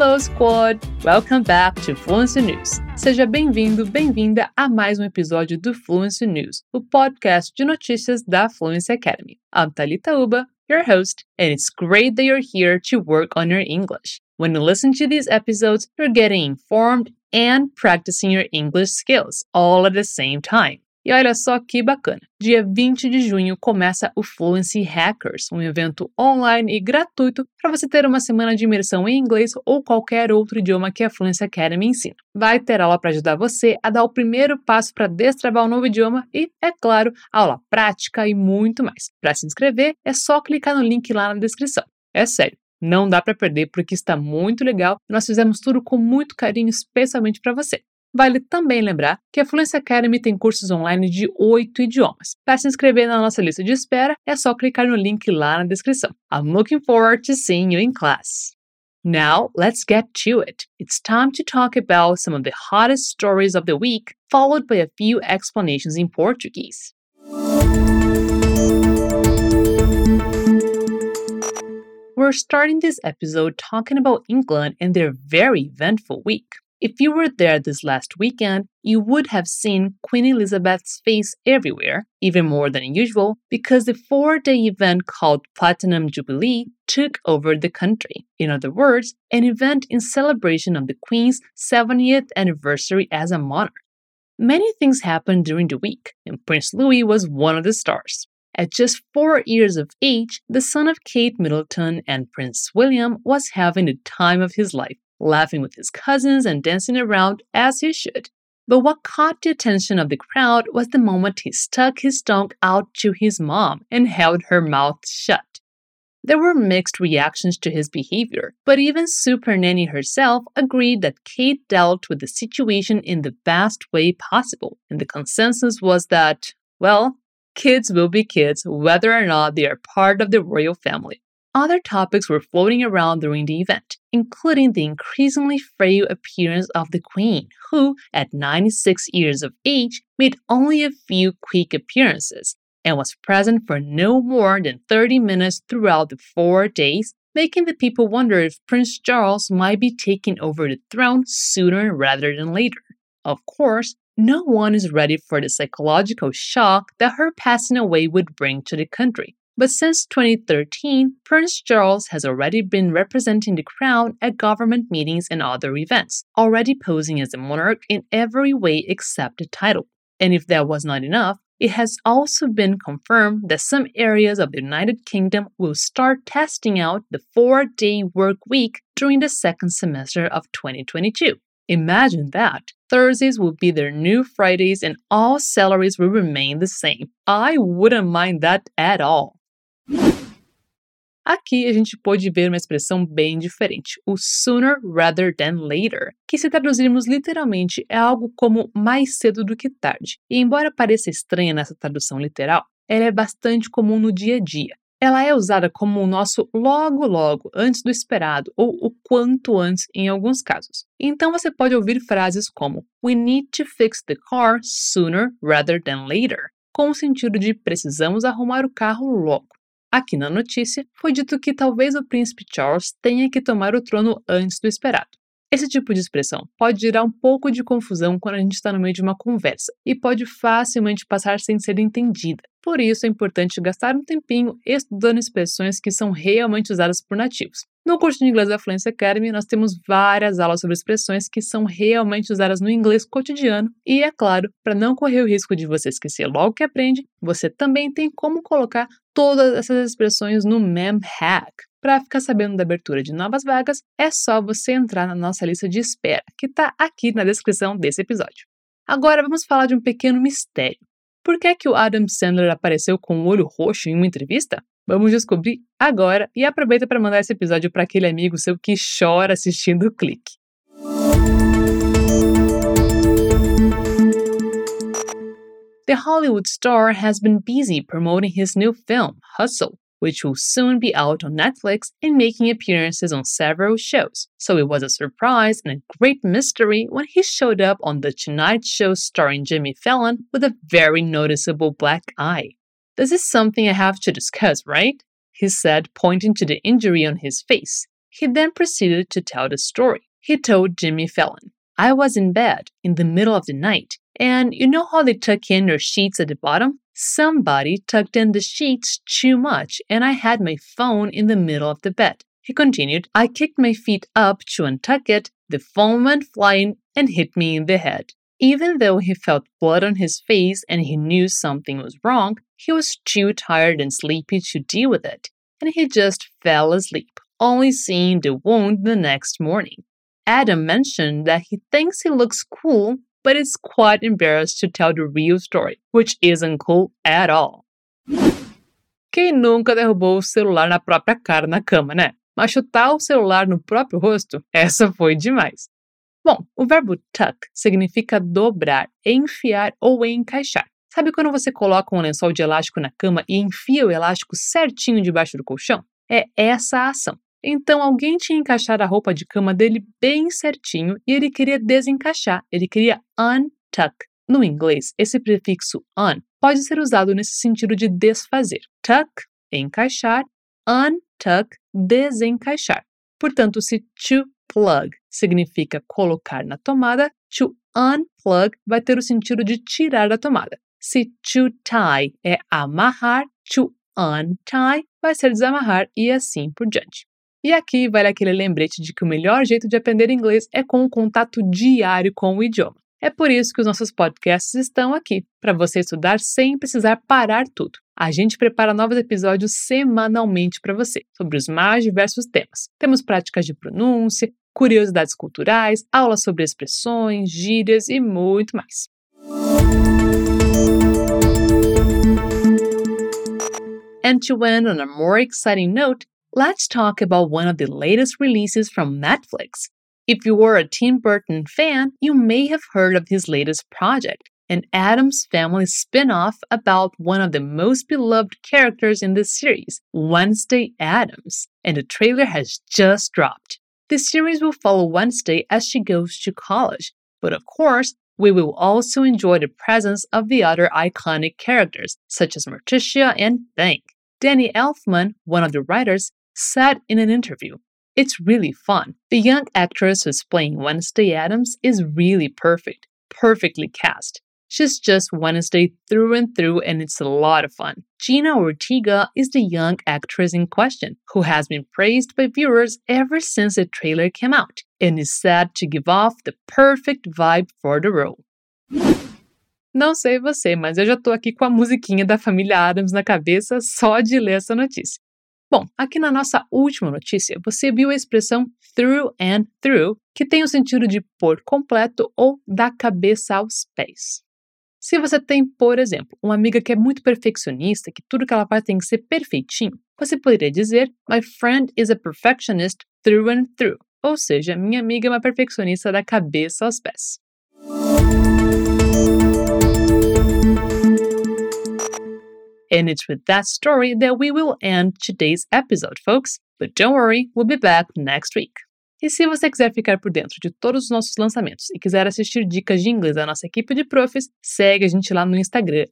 Hello, squad! Welcome back to Fluency News. Seja bem-vindo, bem-vinda a mais um episódio do Fluency News, o podcast de notícias da Fluency Academy. I'm Talita Uba, your host, and it's great that you're here to work on your English. When you listen to these episodes, you're getting informed and practicing your English skills all at the same time. E olha só que bacana! Dia 20 de junho começa o Fluency Hackers, um evento online e gratuito para você ter uma semana de imersão em inglês ou qualquer outro idioma que a Fluency Academy ensina. Vai ter aula para ajudar você a dar o primeiro passo para destravar um novo idioma e, é claro, aula prática e muito mais. Para se inscrever, é só clicar no link lá na descrição. É sério, não dá para perder porque está muito legal nós fizemos tudo com muito carinho, especialmente para você. Vale também lembrar que a Fluency Academy tem cursos online de oito idiomas. Para se inscrever na nossa lista de espera, é só clicar no link lá na descrição. I'm looking forward to seeing you in class. Now, let's get to it. It's time to talk about some of the hottest stories of the week, followed by a few explanations in Portuguese. We're starting this episode talking about England and their very eventful week. If you were there this last weekend, you would have seen Queen Elizabeth's face everywhere, even more than usual, because the four day event called Platinum Jubilee took over the country. In other words, an event in celebration of the Queen's 70th anniversary as a monarch. Many things happened during the week, and Prince Louis was one of the stars. At just four years of age, the son of Kate Middleton and Prince William was having the time of his life laughing with his cousins and dancing around as he should. But what caught the attention of the crowd was the moment he stuck his tongue out to his mom and held her mouth shut. There were mixed reactions to his behavior, but even Super Nanny herself agreed that Kate dealt with the situation in the best way possible, and the consensus was that, well, kids will be kids whether or not they are part of the royal family. Other topics were floating around during the event, including the increasingly frail appearance of the Queen, who, at 96 years of age, made only a few quick appearances and was present for no more than 30 minutes throughout the four days, making the people wonder if Prince Charles might be taking over the throne sooner rather than later. Of course, no one is ready for the psychological shock that her passing away would bring to the country. But since 2013, Prince Charles has already been representing the crown at government meetings and other events, already posing as a monarch in every way except the title. And if that was not enough, it has also been confirmed that some areas of the United Kingdom will start testing out the four day work week during the second semester of 2022. Imagine that! Thursdays will be their new Fridays and all salaries will remain the same. I wouldn't mind that at all. Aqui a gente pode ver uma expressão bem diferente, o sooner rather than later, que se traduzirmos literalmente é algo como mais cedo do que tarde. E embora pareça estranha nessa tradução literal, ela é bastante comum no dia a dia. Ela é usada como o nosso logo logo, antes do esperado, ou o quanto antes em alguns casos. Então você pode ouvir frases como We need to fix the car sooner rather than later, com o sentido de precisamos arrumar o carro logo. Aqui na notícia, foi dito que talvez o príncipe Charles tenha que tomar o trono antes do esperado. Esse tipo de expressão pode gerar um pouco de confusão quando a gente está no meio de uma conversa e pode facilmente passar sem ser entendida. Por isso é importante gastar um tempinho estudando expressões que são realmente usadas por nativos. No curso de inglês da Fluency Academy, nós temos várias aulas sobre expressões que são realmente usadas no inglês cotidiano, e é claro, para não correr o risco de você esquecer logo que aprende, você também tem como colocar todas essas expressões no Mem Hack. Para ficar sabendo da abertura de novas vagas, é só você entrar na nossa lista de espera, que está aqui na descrição desse episódio. Agora vamos falar de um pequeno mistério. Por que, é que o Adam Sandler apareceu com o olho roxo em uma entrevista? Vamos descobrir agora e aproveita para mandar esse episódio para aquele amigo seu que chora assistindo o clique. The Hollywood star has been busy promoting his new film, Hustle, which will soon be out on Netflix and making appearances on several shows. So it was a surprise and a great mystery when he showed up on The Tonight Show starring Jimmy Fallon with a very noticeable black eye. This is something I have to discuss, right? He said, pointing to the injury on his face. He then proceeded to tell the story. He told Jimmy Fallon, I was in bed in the middle of the night, and you know how they tuck in their sheets at the bottom? Somebody tucked in the sheets too much, and I had my phone in the middle of the bed. He continued, I kicked my feet up to untuck it, the phone went flying and hit me in the head. Even though he felt blood on his face and he knew something was wrong, he was too tired and sleepy to deal with it, and he just fell asleep, only seeing the wound the next morning. Adam mentioned that he thinks he looks cool, but is quite embarrassed to tell the real story, which isn't cool at all. Quem nunca derrubou o celular na própria cara na cama, né? Mas chutar o celular no próprio rosto, essa foi demais. Bom, o verbo tuck significa dobrar, enfiar ou encaixar. Sabe quando você coloca um lençol de elástico na cama e enfia o elástico certinho debaixo do colchão? É essa a ação. Então alguém tinha encaixado a roupa de cama dele bem certinho e ele queria desencaixar, ele queria untuck. No inglês, esse prefixo un pode ser usado nesse sentido de desfazer. Tuck, encaixar, untuck, desencaixar. Portanto, se to plug significa colocar na tomada, to unplug vai ter o sentido de tirar da tomada. Se to tie é amarrar, to untie vai ser desamarrar e assim por diante. E aqui vale aquele lembrete de que o melhor jeito de aprender inglês é com o contato diário com o idioma. É por isso que os nossos podcasts estão aqui, para você estudar sem precisar parar tudo. A gente prepara novos episódios semanalmente para você, sobre os mais diversos temas. Temos práticas de pronúncia, curiosidades culturais, aulas sobre expressões, gírias e muito mais. And to end on a more exciting note, let's talk about one of the latest releases from Netflix. If you were a Tim Burton fan, you may have heard of his latest project, an Adams Family spin off about one of the most beloved characters in the series, Wednesday Adams, and the trailer has just dropped. The series will follow Wednesday as she goes to college, but of course, we will also enjoy the presence of the other iconic characters, such as Morticia and Bank. Danny Elfman, one of the writers, said in an interview, It's really fun. The young actress who's playing Wednesday Adams is really perfect, perfectly cast. She's just Wednesday through and through, and it's a lot of fun. Gina Ortega is the young actress in question, who has been praised by viewers ever since the trailer came out, and is said to give off the perfect vibe for the role. Não sei você, mas eu já tô aqui com a musiquinha da família Adams na cabeça só de ler essa notícia. Bom, aqui na nossa última notícia, você viu a expressão through and through, que tem o sentido de por completo ou da cabeça aos pés. Se você tem, por exemplo, uma amiga que é muito perfeccionista, que tudo que ela faz tem que ser perfeitinho, você poderia dizer My friend is a perfectionist through and through, ou seja, minha amiga é uma perfeccionista da cabeça aos pés. And it's with that story that we will end today's episode, folks. But don't worry, we'll be back next week. E se você quiser ficar por dentro de todos os nossos lançamentos e quiser assistir dicas de inglês da nossa equipe de profs, segue a gente lá no Instagram,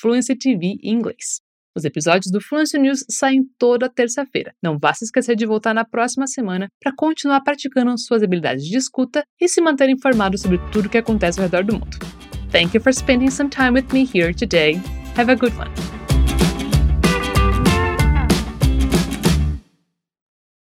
FluencyTV inglês. Os episódios do Fluency News saem toda terça-feira. Não vá se esquecer de voltar na próxima semana para continuar praticando suas habilidades de escuta e se manter informado sobre tudo o que acontece ao redor do mundo. Thank you for spending some time with me here today. Have a good one.